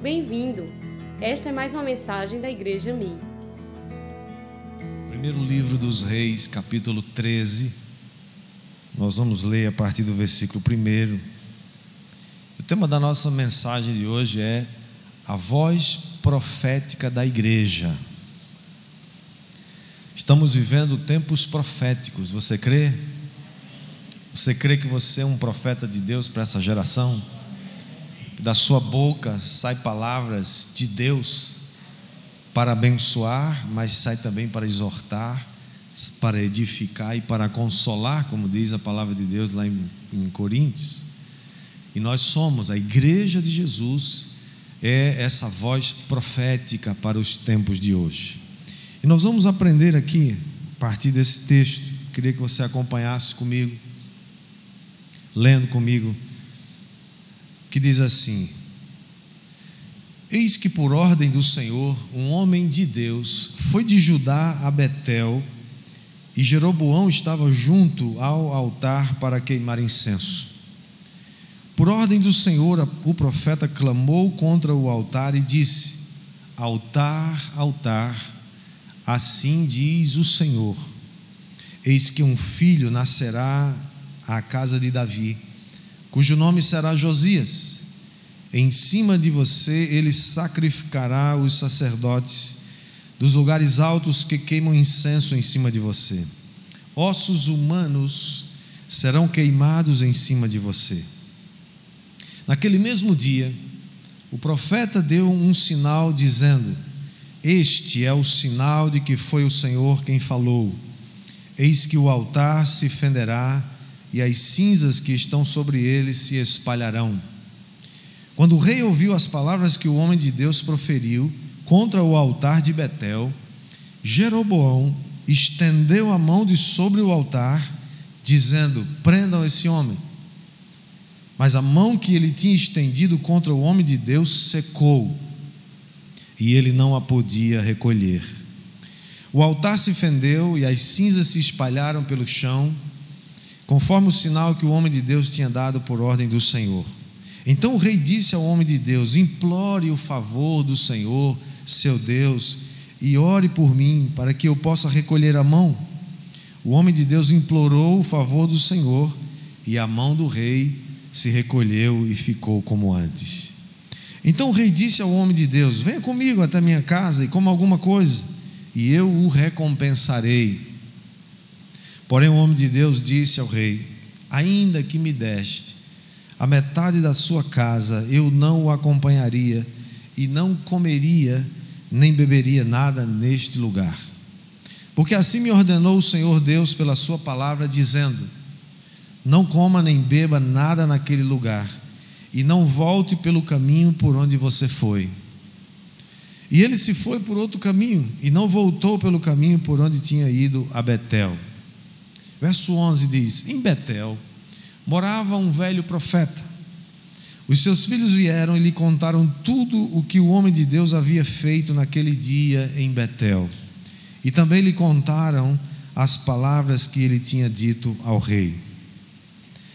Bem-vindo! Esta é mais uma mensagem da Igreja Mi. Primeiro livro dos Reis, capítulo 13. Nós vamos ler a partir do versículo 1. O tema da nossa mensagem de hoje é a voz profética da igreja. Estamos vivendo tempos proféticos, você crê? Você crê que você é um profeta de Deus para essa geração? Da sua boca sai palavras de Deus para abençoar, mas sai também para exortar, para edificar e para consolar, como diz a palavra de Deus lá em, em Coríntios. E nós somos a igreja de Jesus, é essa voz profética para os tempos de hoje. E nós vamos aprender aqui, a partir desse texto, queria que você acompanhasse comigo, lendo comigo que diz assim: Eis que por ordem do Senhor, um homem de Deus foi de Judá a Betel, e Jeroboão estava junto ao altar para queimar incenso. Por ordem do Senhor, o profeta clamou contra o altar e disse: Altar, altar, assim diz o Senhor: Eis que um filho nascerá à casa de Davi cujo nome será Josias. Em cima de você ele sacrificará os sacerdotes dos lugares altos que queimam incenso em cima de você. Ossos humanos serão queimados em cima de você. Naquele mesmo dia, o profeta deu um sinal dizendo: Este é o sinal de que foi o Senhor quem falou. Eis que o altar se fenderá e as cinzas que estão sobre ele se espalharão. Quando o rei ouviu as palavras que o homem de Deus proferiu contra o altar de Betel, Jeroboão estendeu a mão de sobre o altar, dizendo: Prendam esse homem. Mas a mão que ele tinha estendido contra o homem de Deus secou, e ele não a podia recolher. O altar se fendeu e as cinzas se espalharam pelo chão conforme o sinal que o homem de Deus tinha dado por ordem do Senhor. Então o rei disse ao homem de Deus: Implore o favor do Senhor, seu Deus, e ore por mim, para que eu possa recolher a mão. O homem de Deus implorou o favor do Senhor, e a mão do rei se recolheu e ficou como antes. Então o rei disse ao homem de Deus: Venha comigo até minha casa e coma alguma coisa, e eu o recompensarei. Porém, o homem de Deus disse ao rei: Ainda que me deste a metade da sua casa, eu não o acompanharia e não comeria nem beberia nada neste lugar. Porque assim me ordenou o Senhor Deus pela sua palavra, dizendo: Não coma nem beba nada naquele lugar, e não volte pelo caminho por onde você foi. E ele se foi por outro caminho, e não voltou pelo caminho por onde tinha ido a Betel. Verso 11 diz: Em Betel morava um velho profeta. Os seus filhos vieram e lhe contaram tudo o que o homem de Deus havia feito naquele dia em Betel. E também lhe contaram as palavras que ele tinha dito ao rei.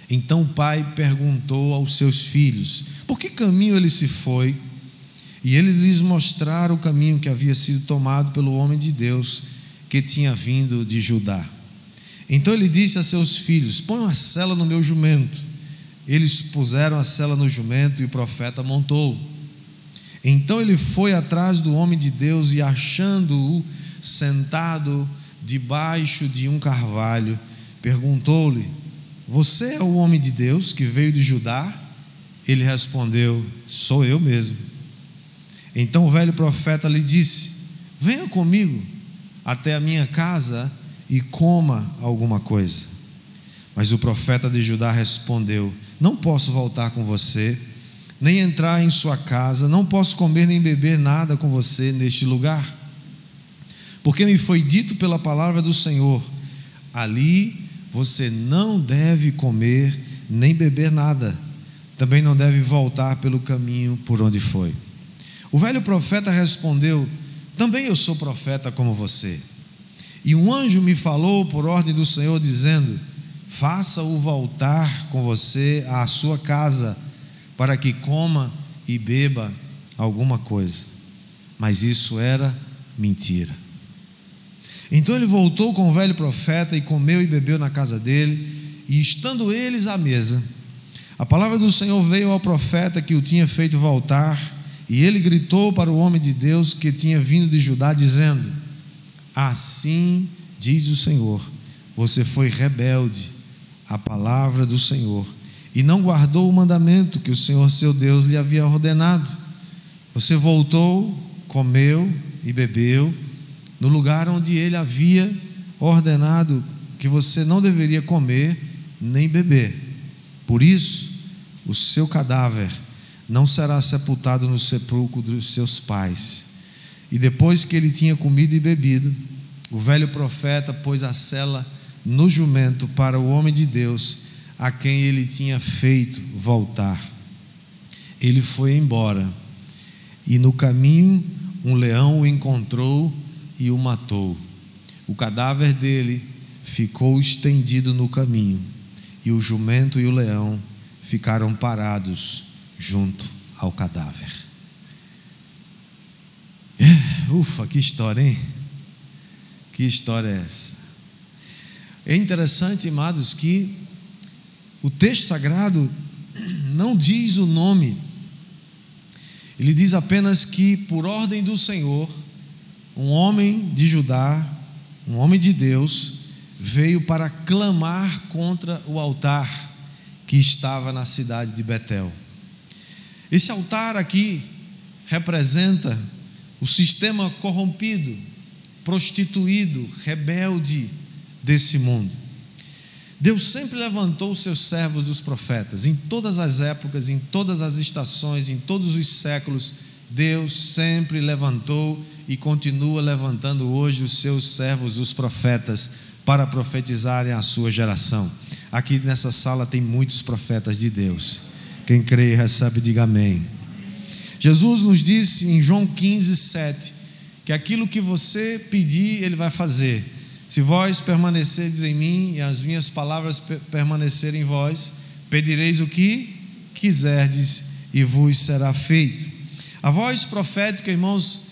Então o pai perguntou aos seus filhos: Por que caminho ele se foi? E ele lhes mostraram o caminho que havia sido tomado pelo homem de Deus que tinha vindo de Judá. Então ele disse a seus filhos: Põe uma cela no meu jumento. Eles puseram a cela no jumento e o profeta montou. Então ele foi atrás do homem de Deus e, achando-o sentado debaixo de um carvalho, perguntou-lhe: Você é o homem de Deus que veio de Judá? Ele respondeu: Sou eu mesmo. Então o velho profeta lhe disse: Venha comigo até a minha casa e coma alguma coisa. Mas o profeta de Judá respondeu: Não posso voltar com você, nem entrar em sua casa, não posso comer nem beber nada com você neste lugar. Porque me foi dito pela palavra do Senhor: ali você não deve comer nem beber nada, também não deve voltar pelo caminho por onde foi. O velho profeta respondeu: Também eu sou profeta como você. E um anjo me falou por ordem do Senhor, dizendo: Faça-o voltar com você à sua casa, para que coma e beba alguma coisa, mas isso era mentira. Então ele voltou com o velho profeta e comeu e bebeu na casa dele, e estando eles à mesa, a palavra do Senhor veio ao profeta que o tinha feito voltar, e ele gritou para o homem de Deus que tinha vindo de Judá, dizendo: Assim diz o Senhor, você foi rebelde à palavra do Senhor e não guardou o mandamento que o Senhor seu Deus lhe havia ordenado. Você voltou, comeu e bebeu no lugar onde ele havia ordenado que você não deveria comer nem beber. Por isso, o seu cadáver não será sepultado no sepulcro dos seus pais. E depois que ele tinha comido e bebido, o velho profeta pôs a cela no jumento para o homem de Deus, a quem ele tinha feito voltar. Ele foi embora, e no caminho um leão o encontrou e o matou. O cadáver dele ficou estendido no caminho, e o jumento e o leão ficaram parados junto ao cadáver. Ufa, que história, hein? Que história é essa? É interessante, amados, que o texto sagrado não diz o nome, ele diz apenas que, por ordem do Senhor, um homem de Judá, um homem de Deus, veio para clamar contra o altar que estava na cidade de Betel. Esse altar aqui representa o sistema corrompido, prostituído, rebelde desse mundo. Deus sempre levantou os seus servos dos profetas, em todas as épocas, em todas as estações, em todos os séculos, Deus sempre levantou e continua levantando hoje os seus servos, os profetas, para profetizarem a sua geração. Aqui nessa sala tem muitos profetas de Deus. Quem crê e recebe, diga amém. Jesus nos disse em João 15, 7, que aquilo que você pedir, Ele vai fazer. Se vós permanecerdes em mim e as minhas palavras permanecerem em vós, pedireis o que quiserdes e vos será feito. A voz profética, irmãos,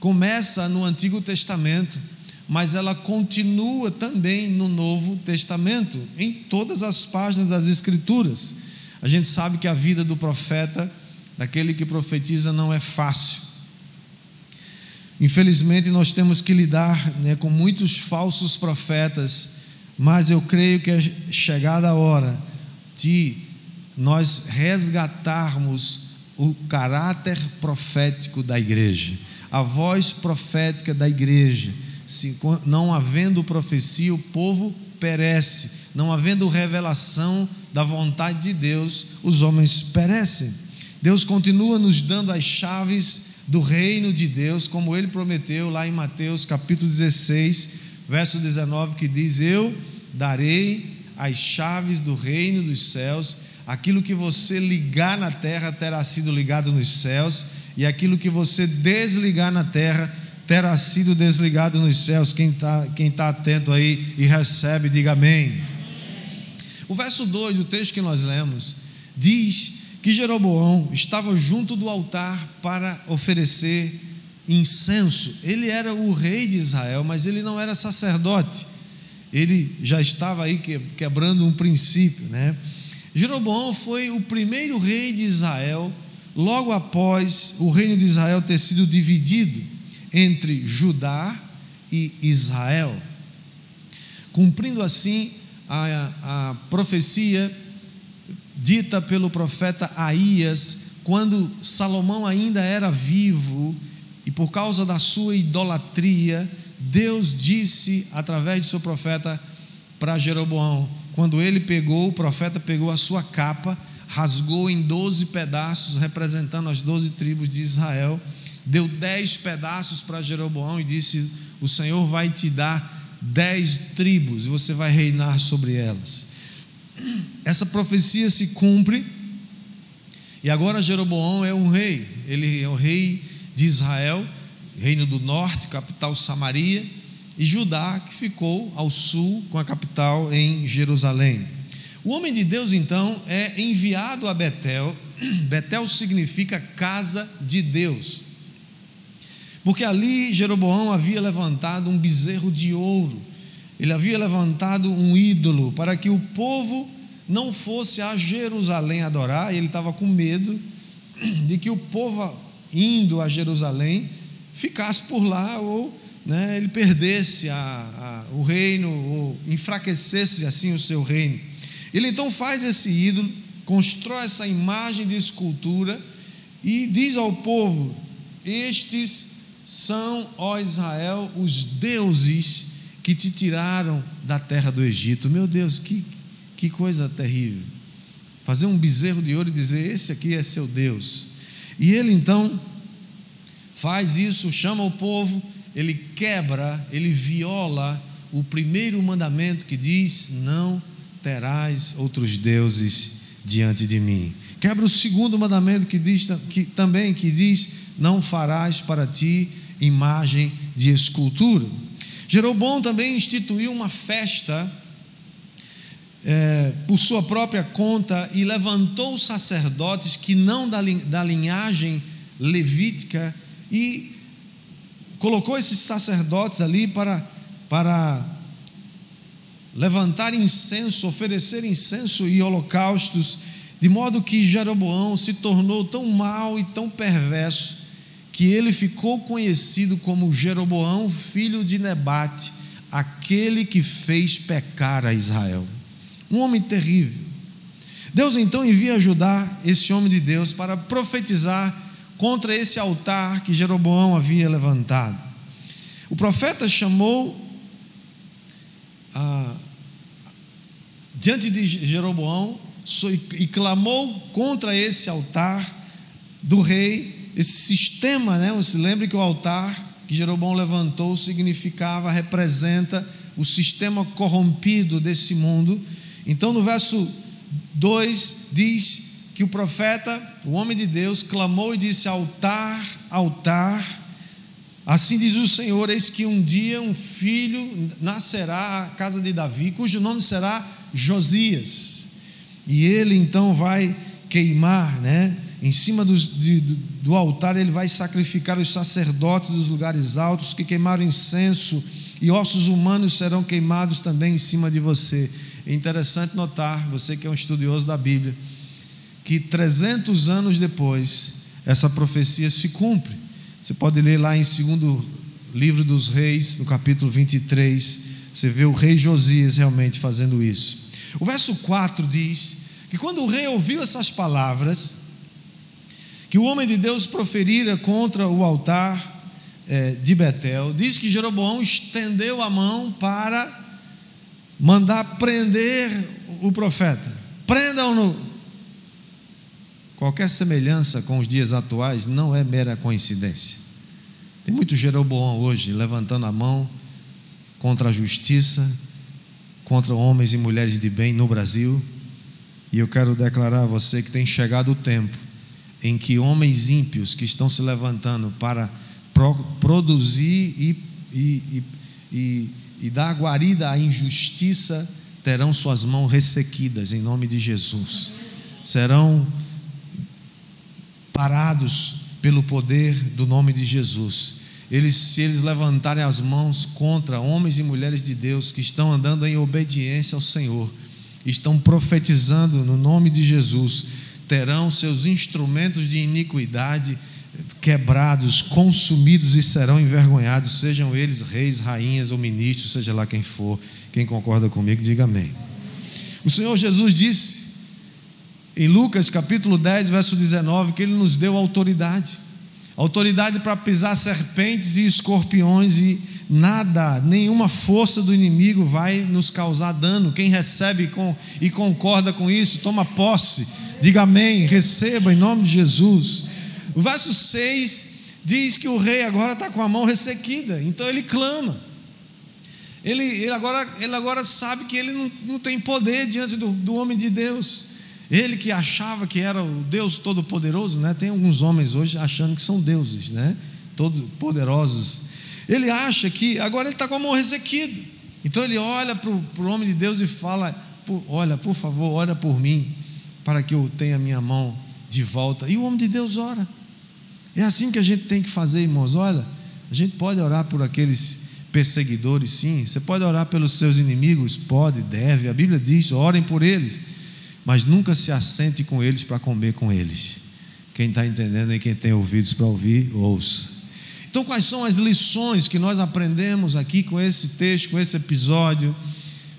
começa no Antigo Testamento mas ela continua também no Novo Testamento, em todas as páginas das Escrituras. A gente sabe que a vida do profeta, daquele que profetiza, não é fácil. Infelizmente, nós temos que lidar né, com muitos falsos profetas, mas eu creio que é chegada a hora de nós resgatarmos o caráter profético da igreja, a voz profética da igreja se, não havendo profecia, o povo perece, não havendo revelação da vontade de Deus, os homens perecem. Deus continua nos dando as chaves do reino de Deus, como ele prometeu lá em Mateus capítulo 16, verso 19, que diz: Eu darei as chaves do reino dos céus, aquilo que você ligar na terra terá sido ligado nos céus, e aquilo que você desligar na terra terá sido desligado nos céus. Quem está quem tá atento aí e recebe, diga amém. O verso 2 do texto que nós lemos diz que Jeroboão estava junto do altar para oferecer incenso. Ele era o rei de Israel, mas ele não era sacerdote. Ele já estava aí quebrando um princípio, né? Jeroboão foi o primeiro rei de Israel, logo após o reino de Israel ter sido dividido entre Judá e Israel, cumprindo assim a, a profecia dita pelo profeta Aías, quando Salomão ainda era vivo e por causa da sua idolatria, Deus disse através de seu profeta para Jeroboão, quando ele pegou, o profeta pegou a sua capa, rasgou em doze pedaços, representando as doze tribos de Israel, deu dez pedaços para Jeroboão e disse: O Senhor vai te dar dez tribos e você vai reinar sobre elas. Essa profecia se cumpre e agora Jeroboão é um rei, ele é o rei de Israel, reino do norte, capital Samaria, e Judá, que ficou ao sul, com a capital em Jerusalém. O homem de Deus, então, é enviado a Betel Betel significa casa de Deus. Porque ali Jeroboão havia levantado um bezerro de ouro, ele havia levantado um ídolo para que o povo não fosse a Jerusalém adorar, e ele estava com medo de que o povo indo a Jerusalém ficasse por lá ou né, ele perdesse a, a, o reino ou enfraquecesse assim o seu reino. Ele então faz esse ídolo, constrói essa imagem de escultura e diz ao povo: Estes são, ó Israel, os deuses que te tiraram da terra do Egito. Meu Deus, que, que coisa terrível. Fazer um bezerro de ouro e dizer: Esse aqui é seu Deus. E ele então faz isso, chama o povo, ele quebra, ele viola o primeiro mandamento que diz: Não terás outros deuses diante de mim. Quebra o segundo mandamento que diz que também que diz: não farás para ti imagem de escultura. Jeroboão também instituiu uma festa é, por sua própria conta e levantou sacerdotes que não da, da linhagem levítica e colocou esses sacerdotes ali para, para levantar incenso, oferecer incenso e holocaustos, de modo que Jeroboão se tornou tão mau e tão perverso que ele ficou conhecido como Jeroboão, filho de Nebate, aquele que fez pecar a Israel. Um homem terrível. Deus então envia ajudar esse homem de Deus para profetizar contra esse altar que Jeroboão havia levantado. O profeta chamou a, diante de Jeroboão e clamou contra esse altar do rei, esse sistema, né? Você lembra que o altar que Jeroboão levantou significava, representa o sistema corrompido desse mundo. Então, no verso 2 diz que o profeta, o homem de Deus, clamou e disse: Altar, altar, Assim diz o Senhor: Eis que um dia um filho nascerá à casa de Davi, cujo nome será Josias. E ele então vai queimar, né? Em cima do, de, do altar, ele vai sacrificar os sacerdotes dos lugares altos que queimaram incenso, e ossos humanos serão queimados também em cima de você. É interessante notar, você que é um estudioso da Bíblia, que 300 anos depois, essa profecia se cumpre. Você pode ler lá em segundo livro dos reis, no capítulo 23, você vê o rei Josias realmente fazendo isso. O verso 4 diz que quando o rei ouviu essas palavras, que o homem de Deus proferira contra o altar é, de Betel, diz que Jeroboão estendeu a mão para mandar prender o profeta. Prendam-no. Qualquer semelhança com os dias atuais não é mera coincidência. Tem muito Jeroboão hoje levantando a mão contra a justiça, contra homens e mulheres de bem no Brasil. E eu quero declarar a você que tem chegado o tempo em que homens ímpios que estão se levantando para pro, produzir e, e, e, e dar guarida à injustiça terão suas mãos ressequidas em nome de Jesus. Serão parados pelo poder do nome de Jesus. Eles, se eles levantarem as mãos contra homens e mulheres de Deus que estão andando em obediência ao Senhor, estão profetizando no nome de Jesus, terão seus instrumentos de iniquidade quebrados, consumidos e serão envergonhados, sejam eles reis, rainhas ou ministros, seja lá quem for. Quem concorda comigo, diga amém. O Senhor Jesus disse em Lucas capítulo 10, verso 19, que ele nos deu autoridade autoridade para pisar serpentes e escorpiões e nada, nenhuma força do inimigo vai nos causar dano. Quem recebe com, e concorda com isso, toma posse, diga amém, receba em nome de Jesus. O verso 6 diz que o rei agora está com a mão ressequida, então ele clama. Ele, ele, agora, ele agora sabe que ele não, não tem poder diante do, do homem de Deus. Ele que achava que era o Deus Todo-Poderoso, né? Tem alguns homens hoje achando que são deuses, né? Todo poderosos. Ele acha que agora ele está com a mão ressequida. Então ele olha para o homem de Deus e fala: Olha, por favor, ora por mim, para que eu tenha minha mão de volta. E o homem de Deus ora. É assim que a gente tem que fazer, irmãos. Olha, a gente pode orar por aqueles perseguidores, sim. Você pode orar pelos seus inimigos? Pode, deve. A Bíblia diz: orem por eles. Mas nunca se assente com eles para comer com eles. Quem está entendendo e quem tem ouvidos para ouvir, ouça. Então, quais são as lições que nós aprendemos aqui com esse texto, com esse episódio?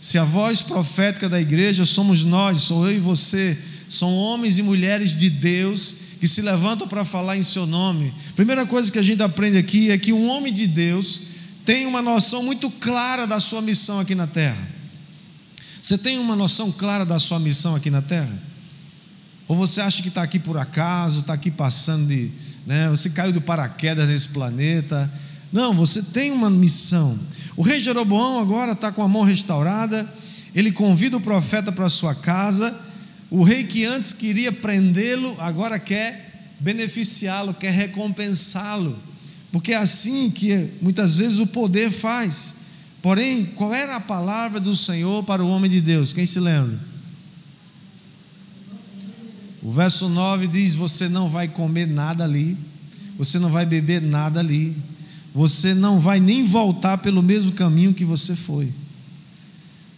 Se a voz profética da igreja somos nós, sou eu e você, são homens e mulheres de Deus que se levantam para falar em seu nome. Primeira coisa que a gente aprende aqui é que um homem de Deus tem uma noção muito clara da sua missão aqui na terra. Você tem uma noção clara da sua missão aqui na terra? Ou você acha que está aqui por acaso, está aqui passando de. Né, você caiu do paraquedas nesse planeta. Não, você tem uma missão. O rei Jeroboão agora está com a mão restaurada, ele convida o profeta para sua casa o rei que antes queria prendê-lo, agora quer beneficiá-lo, quer recompensá-lo, porque é assim que muitas vezes o poder faz. Porém, qual era a palavra do Senhor para o homem de Deus? Quem se lembra? O verso 9 diz: Você não vai comer nada ali, você não vai beber nada ali, você não vai nem voltar pelo mesmo caminho que você foi.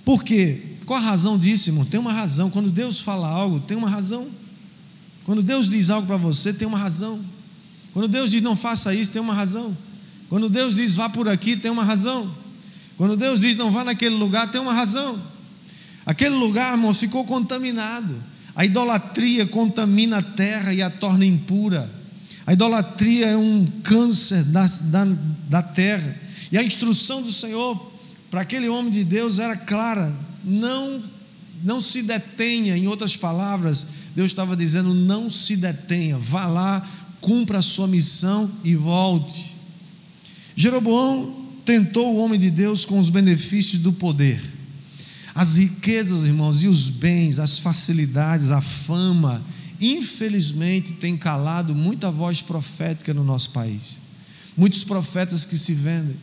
Por quê? Qual a razão disso, irmão? Tem uma razão. Quando Deus fala algo, tem uma razão. Quando Deus diz algo para você, tem uma razão. Quando Deus diz não faça isso, tem uma razão. Quando Deus diz vá por aqui, tem uma razão. Quando Deus diz não vá naquele lugar, tem uma razão. Aquele lugar, irmão, ficou contaminado. A idolatria contamina a terra e a torna impura. A idolatria é um câncer da, da, da terra. E a instrução do Senhor para aquele homem de Deus era clara: não, não se detenha, em outras palavras, Deus estava dizendo: não se detenha, vá lá, cumpra a sua missão e volte. Jeroboão tentou o homem de Deus com os benefícios do poder, as riquezas, irmãos, e os bens, as facilidades, a fama, infelizmente tem calado muita voz profética no nosso país. Muitos profetas que se vendem,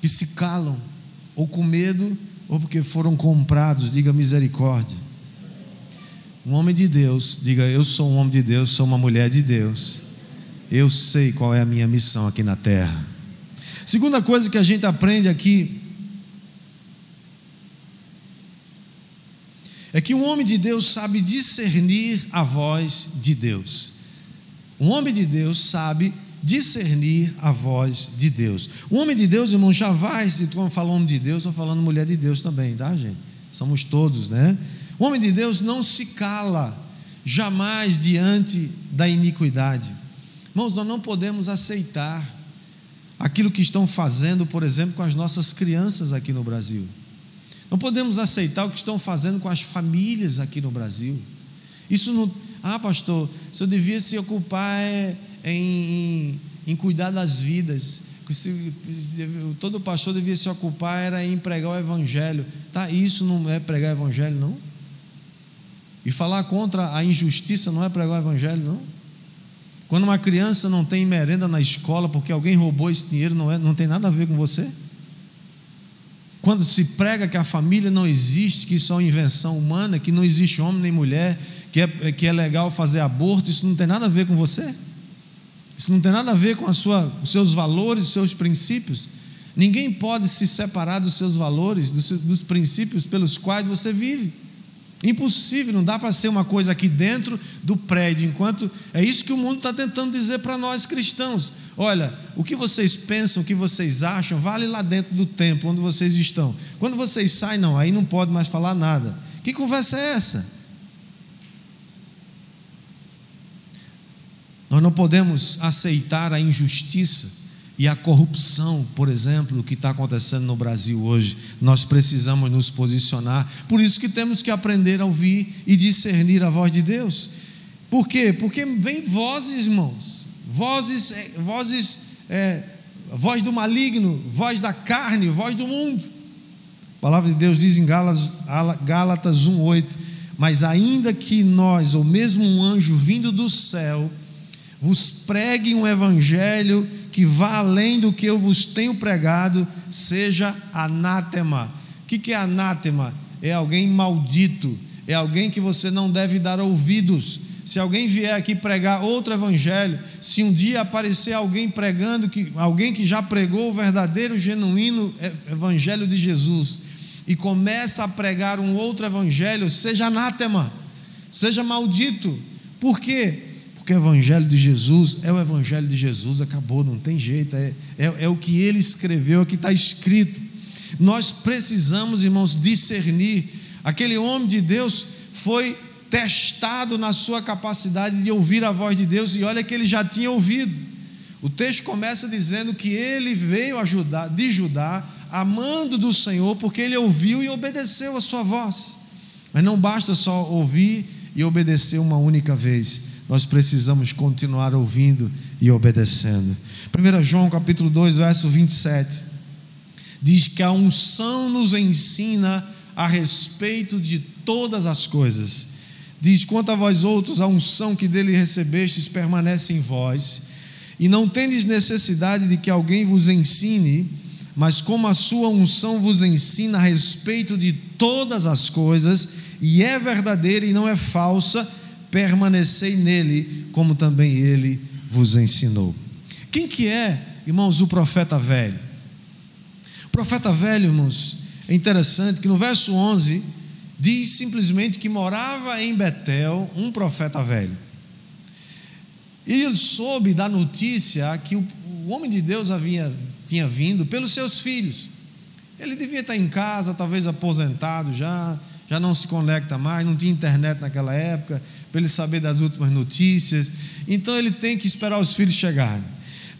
que se calam, ou com medo, ou porque foram comprados, diga misericórdia. Um homem de Deus, diga eu sou um homem de Deus, sou uma mulher de Deus. Eu sei qual é a minha missão aqui na terra. Segunda coisa que a gente aprende aqui é que um homem de Deus sabe discernir a voz de Deus. Um homem de Deus sabe discernir a voz de Deus. O homem de Deus, irmão, já vai, se tu falando de Deus, estou falando mulher de Deus também, tá, gente? Somos todos, né? O homem de Deus não se cala jamais diante da iniquidade. Irmãos, nós não podemos aceitar aquilo que estão fazendo, por exemplo, com as nossas crianças aqui no Brasil. Não podemos aceitar o que estão fazendo com as famílias aqui no Brasil. Isso não. Ah, pastor, se eu devia se ocupar é, em, em, em cuidar das vidas. Todo pastor devia se ocupar era em pregar o evangelho. Tá, isso não é pregar o evangelho, não? E falar contra a injustiça não é pregar o evangelho, não? Quando uma criança não tem merenda na escola porque alguém roubou esse dinheiro, não, é, não tem nada a ver com você? Quando se prega que a família não existe, que isso é uma invenção humana, que não existe homem nem mulher, que é, que é legal fazer aborto, isso não tem nada a ver com você? Isso não tem nada a ver com a sua, os seus valores, os seus princípios. Ninguém pode se separar dos seus valores, dos, dos princípios pelos quais você vive. Impossível, não dá para ser uma coisa aqui dentro do prédio, enquanto é isso que o mundo está tentando dizer para nós cristãos. Olha, o que vocês pensam, o que vocês acham, vale lá dentro do templo onde vocês estão. Quando vocês saem, não, aí não pode mais falar nada. Que conversa é essa? Nós não podemos aceitar a injustiça e a corrupção, por exemplo, que está acontecendo no Brasil hoje. Nós precisamos nos posicionar. Por isso que temos que aprender a ouvir e discernir a voz de Deus. Por quê? Porque vem vozes, irmãos, vozes, é, vozes, é, voz do maligno, voz da carne, voz do mundo. A palavra de Deus diz em Gálatas, Gálatas 1:8, mas ainda que nós, ou mesmo um anjo vindo do céu, vos pregue um evangelho que vá além do que eu vos tenho pregado, seja anátema. O que é anátema? É alguém maldito, é alguém que você não deve dar ouvidos. se alguém vier aqui pregar outro evangelho, se um dia aparecer alguém pregando, que, alguém que já pregou o verdadeiro, genuíno evangelho de Jesus, e começa a pregar um outro evangelho, seja anátema, seja maldito. Por quê? Porque o evangelho de Jesus é o evangelho de Jesus, acabou, não tem jeito, é, é, é o que ele escreveu, é o que está escrito. Nós precisamos, irmãos, discernir. Aquele homem de Deus foi testado na sua capacidade de ouvir a voz de Deus, e olha que ele já tinha ouvido. O texto começa dizendo que ele veio ajudar, de Judá, amando do Senhor, porque ele ouviu e obedeceu a sua voz. Mas não basta só ouvir e obedecer uma única vez. Nós precisamos continuar ouvindo e obedecendo. 1 João capítulo 2, verso 27. Diz que a unção nos ensina a respeito de todas as coisas Diz: Quanto a vós outros, a unção que dele recebestes permanece em vós, e não tendes necessidade de que alguém vos ensine, mas como a sua unção vos ensina a respeito de todas as coisas, e é verdadeira e não é falsa, permanecei nele, como também ele vos ensinou. Quem que é, irmãos, o profeta velho? O profeta velho, irmãos, é interessante que no verso 11 diz simplesmente que morava em Betel um profeta velho. E ele soube da notícia que o, o homem de Deus havia, tinha vindo pelos seus filhos. Ele devia estar em casa, talvez aposentado já, já não se conecta mais, não tinha internet naquela época, para ele saber das últimas notícias. Então ele tem que esperar os filhos chegarem.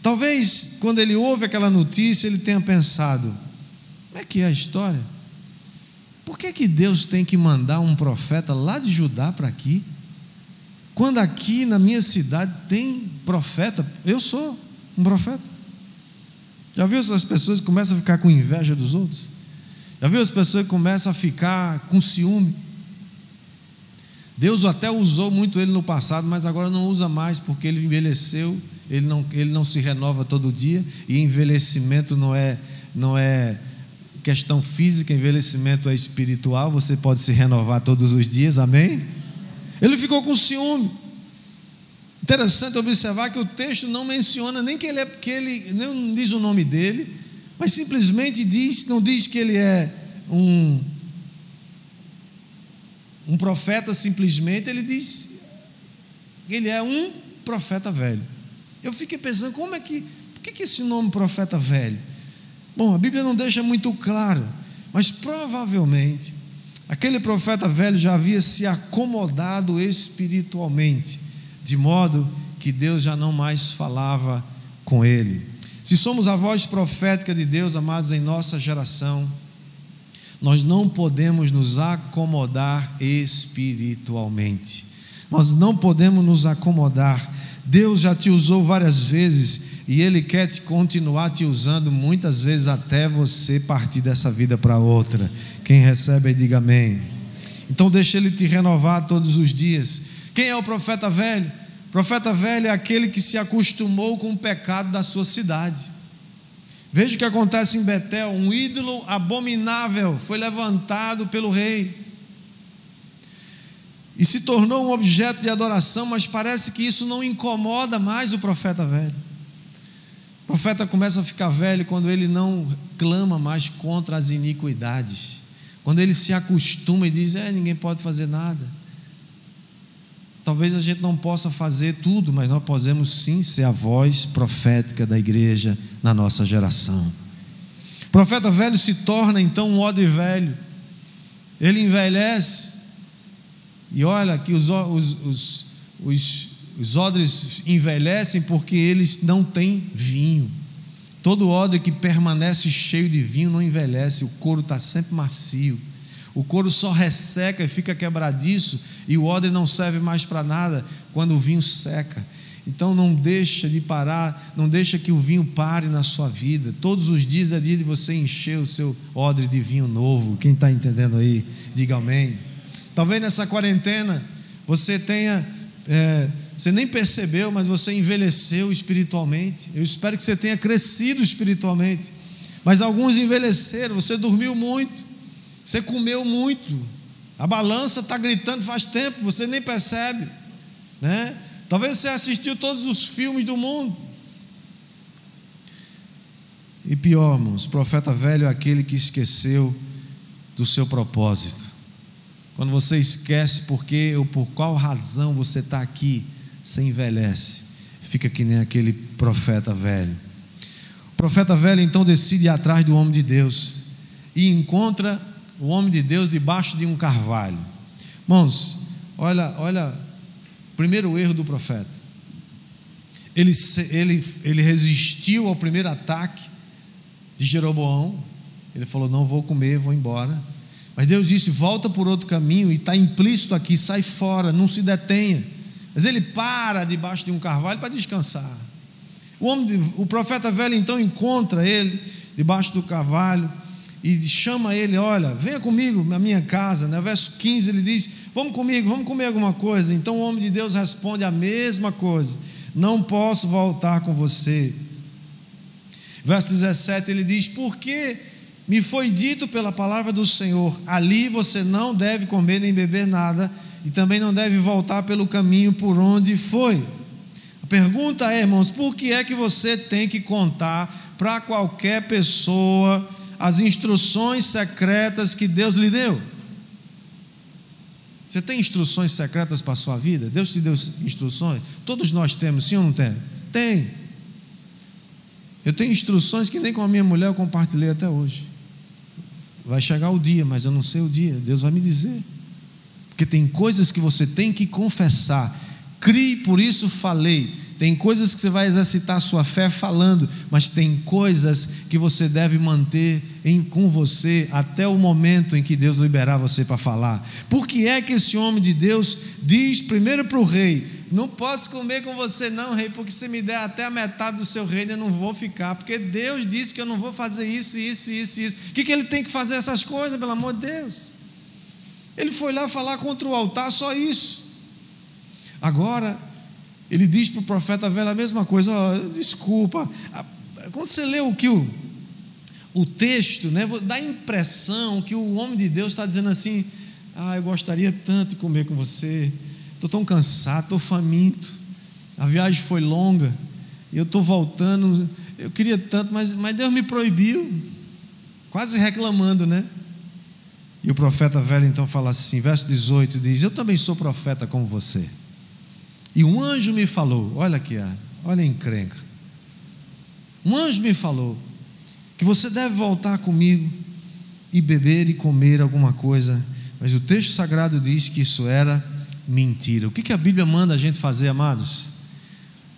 Talvez quando ele ouve aquela notícia, ele tenha pensado: como é que é a história? Por que, que Deus tem que mandar um profeta lá de Judá para aqui? Quando aqui na minha cidade tem profeta, eu sou um profeta. Já viu essas pessoas que começam a ficar com inveja dos outros? Já viu as pessoas que começam a ficar com ciúme? Deus até usou muito ele no passado, mas agora não usa mais, porque ele envelheceu, ele não, ele não se renova todo dia, e envelhecimento não é, não é questão física, envelhecimento é espiritual, você pode se renovar todos os dias, amém? Ele ficou com ciúme. Interessante observar que o texto não menciona nem que ele é, que ele não diz o nome dele, mas simplesmente diz, não diz que ele é um um profeta simplesmente, ele diz ele é um profeta velho. Eu fiquei pensando, como é que, por que, que esse nome profeta velho? Bom, a Bíblia não deixa muito claro, mas provavelmente aquele profeta velho já havia se acomodado espiritualmente, de modo que Deus já não mais falava com ele. Se somos a voz profética de Deus, amados, em nossa geração, nós não podemos nos acomodar espiritualmente. Nós não podemos nos acomodar. Deus já te usou várias vezes e Ele quer te continuar te usando muitas vezes até você partir dessa vida para outra. Quem recebe, diga amém. Então deixa Ele te renovar todos os dias. Quem é o profeta velho? O profeta velho é aquele que se acostumou com o pecado da sua cidade. Veja o que acontece em Betel: um ídolo abominável foi levantado pelo rei e se tornou um objeto de adoração, mas parece que isso não incomoda mais o profeta velho. O profeta começa a ficar velho quando ele não clama mais contra as iniquidades. Quando ele se acostuma e diz: É, ninguém pode fazer nada. Talvez a gente não possa fazer tudo, mas nós podemos sim ser a voz profética da igreja na nossa geração. O profeta velho se torna então um odre velho. Ele envelhece. E olha que os, os, os, os os odres envelhecem porque eles não têm vinho. Todo odre que permanece cheio de vinho não envelhece, o couro está sempre macio. O couro só resseca e fica quebradiço, e o odre não serve mais para nada quando o vinho seca. Então não deixa de parar, não deixa que o vinho pare na sua vida. Todos os dias é dia de você encher o seu odre de vinho novo. Quem está entendendo aí, diga amém. Talvez nessa quarentena você tenha. É, você nem percebeu, mas você envelheceu espiritualmente. Eu espero que você tenha crescido espiritualmente. Mas alguns envelheceram, você dormiu muito, você comeu muito. A balança está gritando faz tempo, você nem percebe. né? Talvez você assistiu todos os filmes do mundo. E pior, irmãos, profeta velho é aquele que esqueceu do seu propósito. Quando você esquece porque ou por qual razão você está aqui, você envelhece. Fica que nem aquele profeta velho. O profeta velho então decide ir atrás do homem de Deus e encontra o homem de Deus debaixo de um carvalho. Irmãos, olha, olha, primeiro erro do profeta. Ele, ele, ele resistiu ao primeiro ataque de Jeroboão. Ele falou: Não vou comer, vou embora. Mas Deus disse: volta por outro caminho, e está implícito aqui, sai fora, não se detenha. Mas ele para debaixo de um carvalho para descansar. O, homem, o profeta velho então encontra ele debaixo do carvalho e chama ele: Olha, venha comigo na minha casa. No né? verso 15 ele diz: Vamos comigo, vamos comer alguma coisa. Então o homem de Deus responde a mesma coisa: Não posso voltar com você. Verso 17 ele diz: Porque me foi dito pela palavra do Senhor: ali você não deve comer nem beber nada, e também não deve voltar pelo caminho por onde foi. A pergunta é, irmãos, por que é que você tem que contar para qualquer pessoa as instruções secretas que Deus lhe deu? Você tem instruções secretas para a sua vida? Deus te deu instruções? Todos nós temos, sim ou não tem? Tem. Eu tenho instruções que nem com a minha mulher eu compartilhei até hoje. Vai chegar o dia, mas eu não sei o dia. Deus vai me dizer. Porque tem coisas que você tem que confessar. Crie, por isso falei. Tem coisas que você vai exercitar a sua fé falando, mas tem coisas que você deve manter em, com você até o momento em que Deus liberar você para falar. Por que é que esse homem de Deus diz primeiro para o rei: Não posso comer com você, não, rei, porque se me der até a metade do seu reino, eu não vou ficar, porque Deus disse que eu não vou fazer isso, isso, isso, isso. O que, que ele tem que fazer essas coisas, pelo amor de Deus? Ele foi lá falar contra o altar, só isso. Agora, ele diz para o profeta velho a mesma coisa: oh, desculpa. Quando você lê o que o, o texto, né, dá a impressão que o homem de Deus está dizendo assim: Ah, eu gostaria tanto de comer com você, estou tão cansado, estou faminto, a viagem foi longa, eu estou voltando, eu queria tanto, mas, mas Deus me proibiu, quase reclamando, né? E o profeta velho então fala assim, verso 18 diz: Eu também sou profeta como você. E um anjo me falou: Olha aqui, olha a encrenca. Um anjo me falou que você deve voltar comigo e beber e comer alguma coisa. Mas o texto sagrado diz que isso era mentira. O que, que a Bíblia manda a gente fazer, amados?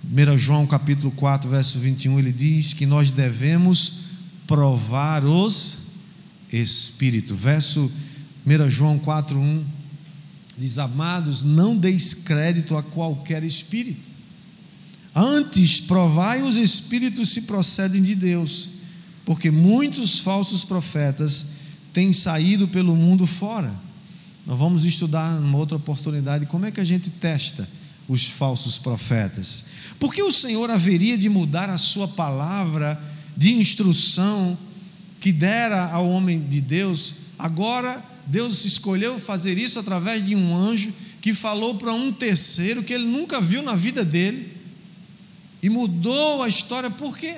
1 João capítulo 4, verso 21, ele diz que nós devemos provar os espíritos. Verso 1 João 4, 1 diz: Amados, não deis crédito a qualquer espírito. Antes, provai os espíritos se procedem de Deus, porque muitos falsos profetas têm saído pelo mundo fora. Nós vamos estudar numa outra oportunidade como é que a gente testa os falsos profetas. Porque o Senhor haveria de mudar a sua palavra de instrução que dera ao homem de Deus, agora Deus escolheu fazer isso através de um anjo que falou para um terceiro que ele nunca viu na vida dele e mudou a história, por quê?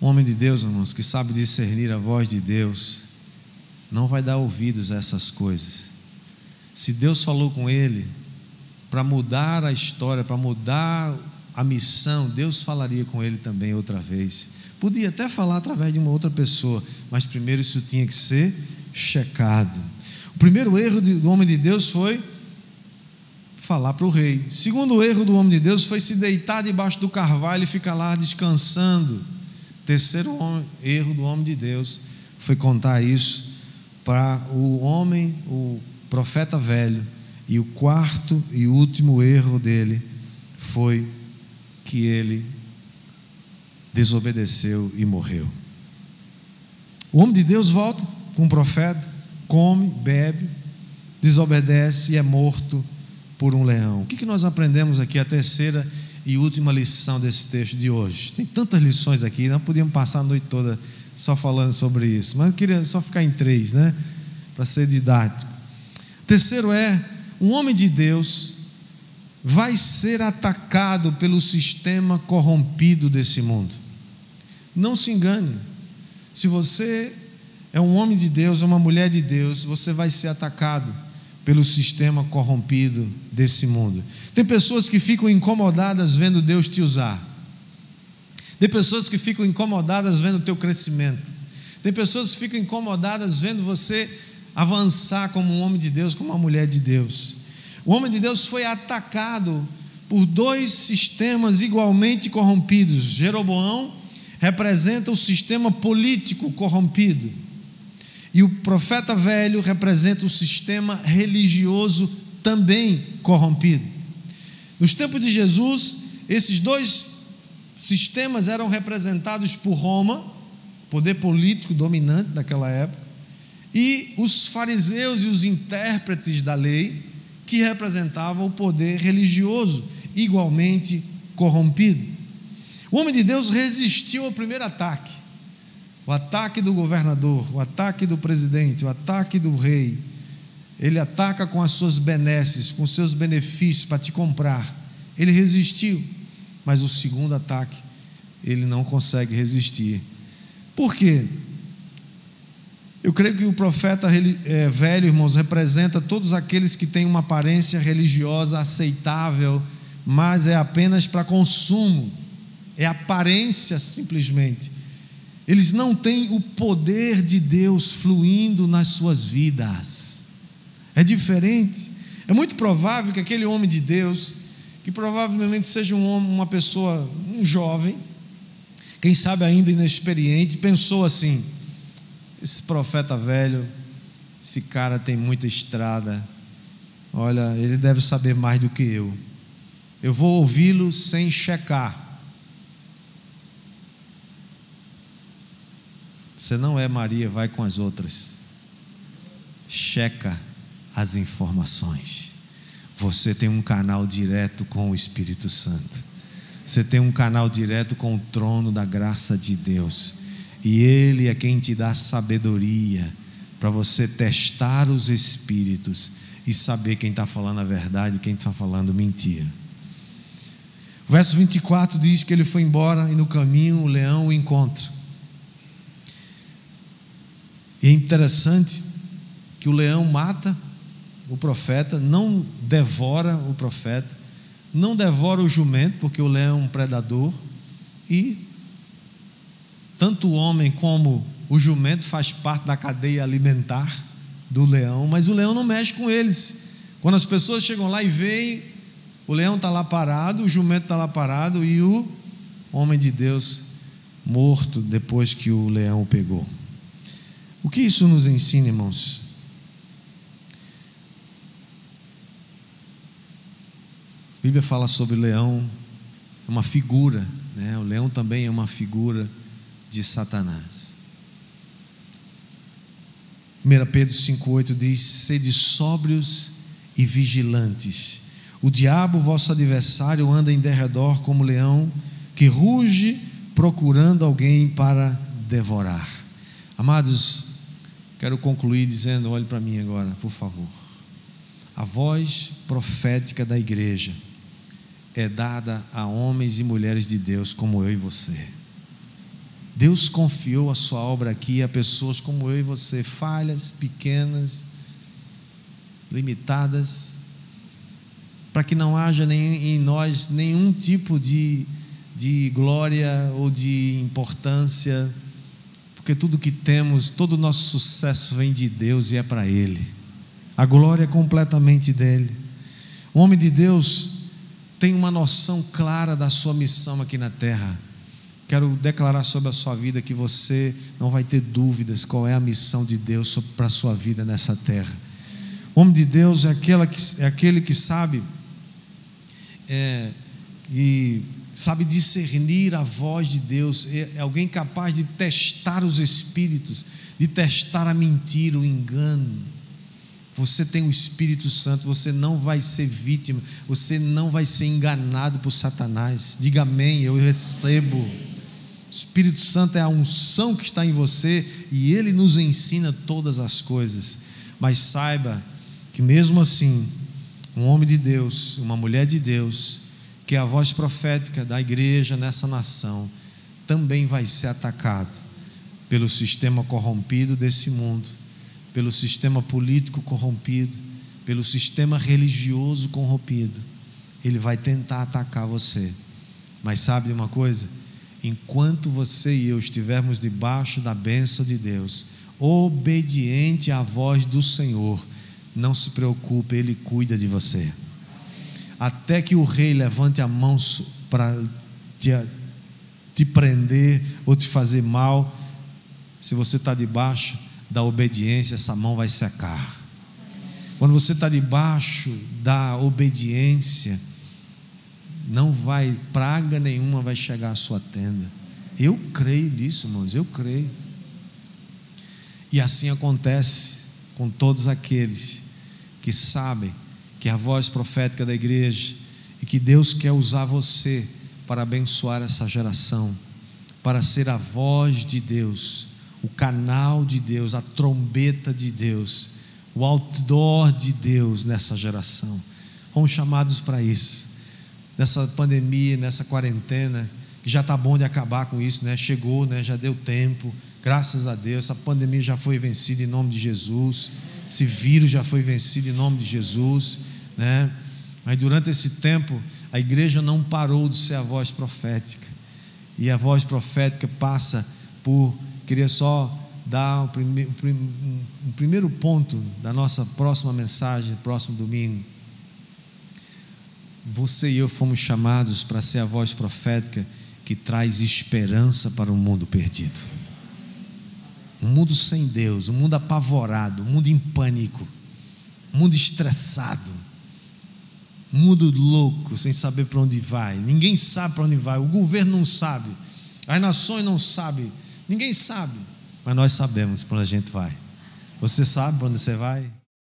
Um homem de Deus, irmãos, que sabe discernir a voz de Deus, não vai dar ouvidos a essas coisas. Se Deus falou com ele para mudar a história, para mudar a missão, Deus falaria com ele também outra vez. Podia até falar através de uma outra pessoa, mas primeiro isso tinha que ser checado. O primeiro erro do homem de Deus foi falar para o rei. O segundo erro do homem de Deus foi se deitar debaixo do carvalho e ficar lá descansando. O terceiro erro do homem de Deus foi contar isso para o homem, o profeta velho. E o quarto e último erro dele foi que ele desobedeceu e morreu. O homem de Deus volta com o profeta, come, bebe, desobedece e é morto por um leão. O que, que nós aprendemos aqui, a terceira e última lição desse texto de hoje? Tem tantas lições aqui, não podíamos passar a noite toda só falando sobre isso, mas eu queria só ficar em três, né? Para ser didático. Terceiro é, um homem de Deus vai ser atacado pelo sistema corrompido desse mundo. Não se engane. Se você é um homem de Deus, é uma mulher de Deus, você vai ser atacado pelo sistema corrompido desse mundo. Tem pessoas que ficam incomodadas vendo Deus te usar. Tem pessoas que ficam incomodadas vendo o teu crescimento. Tem pessoas que ficam incomodadas vendo você avançar como um homem de Deus, como uma mulher de Deus. O homem de Deus foi atacado por dois sistemas igualmente corrompidos. Jeroboão representa o sistema político corrompido. E o profeta velho representa o sistema religioso também corrompido. Nos tempos de Jesus, esses dois sistemas eram representados por Roma, poder político dominante daquela época, e os fariseus e os intérpretes da lei, que representavam o poder religioso, igualmente corrompido. O homem de Deus resistiu ao primeiro ataque. O ataque do governador, o ataque do presidente, o ataque do rei. Ele ataca com as suas benesses, com seus benefícios para te comprar. Ele resistiu, mas o segundo ataque ele não consegue resistir. Por quê? Eu creio que o profeta é, velho, irmãos, representa todos aqueles que têm uma aparência religiosa aceitável, mas é apenas para consumo, é aparência simplesmente. Eles não têm o poder de Deus fluindo nas suas vidas. É diferente. É muito provável que aquele homem de Deus, que provavelmente seja um homem, uma pessoa, um jovem, quem sabe ainda inexperiente, pensou assim: esse profeta velho, esse cara tem muita estrada. Olha, ele deve saber mais do que eu. Eu vou ouvi-lo sem checar. Você não é Maria, vai com as outras. Checa as informações. Você tem um canal direto com o Espírito Santo. Você tem um canal direto com o trono da graça de Deus. E Ele é quem te dá sabedoria para você testar os espíritos e saber quem está falando a verdade e quem está falando mentira. O verso 24 diz que ele foi embora e no caminho o leão o encontra. E é interessante que o leão mata o profeta, não devora o profeta, não devora o jumento, porque o leão é um predador, e tanto o homem como o jumento faz parte da cadeia alimentar do leão, mas o leão não mexe com eles. Quando as pessoas chegam lá e veem, o leão está lá parado, o jumento está lá parado e o homem de Deus morto depois que o leão o pegou. O que isso nos ensina, irmãos? A Bíblia fala sobre o leão, é uma figura, né? o leão também é uma figura de Satanás. 1 Pedro 5,8 diz: Sede sóbrios e vigilantes. O diabo, vosso adversário, anda em derredor como leão que ruge procurando alguém para devorar. Amados, quero concluir dizendo: olhe para mim agora, por favor. A voz profética da igreja é dada a homens e mulheres de Deus como eu e você. Deus confiou a sua obra aqui a pessoas como eu e você, falhas, pequenas, limitadas, para que não haja em nós nenhum tipo de, de glória ou de importância, porque tudo que temos, todo o nosso sucesso vem de Deus e é para Ele, a glória é completamente dele. O homem de Deus tem uma noção clara da sua missão aqui na terra Quero declarar sobre a sua vida que você não vai ter dúvidas qual é a missão de Deus para a sua vida nessa terra. O homem de Deus é, aquela que, é aquele que sabe, é, que sabe discernir a voz de Deus, é, é alguém capaz de testar os espíritos, de testar a mentira, o engano. Você tem o Espírito Santo, você não vai ser vítima, você não vai ser enganado por Satanás. Diga amém, eu recebo. Espírito Santo é a unção que está em você e ele nos ensina todas as coisas. Mas saiba que mesmo assim, um homem de Deus, uma mulher de Deus, que a voz profética da igreja nessa nação, também vai ser atacado pelo sistema corrompido desse mundo, pelo sistema político corrompido, pelo sistema religioso corrompido. Ele vai tentar atacar você. Mas sabe uma coisa? Enquanto você e eu estivermos debaixo da bênção de Deus, obediente à voz do Senhor, não se preocupe, Ele cuida de você. Até que o rei levante a mão para te, te prender ou te fazer mal, se você está debaixo da obediência, essa mão vai secar. Quando você está debaixo da obediência, não vai, praga nenhuma vai chegar à sua tenda. Eu creio nisso, irmãos, eu creio. E assim acontece com todos aqueles que sabem que é a voz profética da igreja e que Deus quer usar você para abençoar essa geração, para ser a voz de Deus, o canal de Deus, a trombeta de Deus, o outdoor de Deus nessa geração. Fomos chamados para isso. Nessa pandemia, nessa quarentena, que já está bom de acabar com isso, né? Chegou, né? Já deu tempo. Graças a Deus, essa pandemia já foi vencida em nome de Jesus. Esse vírus já foi vencido em nome de Jesus, né? Mas durante esse tempo, a igreja não parou de ser a voz profética. E a voz profética passa por, queria só dar um, prime, um primeiro ponto da nossa próxima mensagem, próximo domingo. Você e eu fomos chamados para ser a voz profética que traz esperança para um mundo perdido. Um mundo sem Deus, um mundo apavorado, um mundo em pânico, um mundo estressado, mundo louco, sem saber para onde vai. Ninguém sabe para onde vai, o governo não sabe, as nações não sabem, ninguém sabe, mas nós sabemos para onde a gente vai. Você sabe para onde você vai?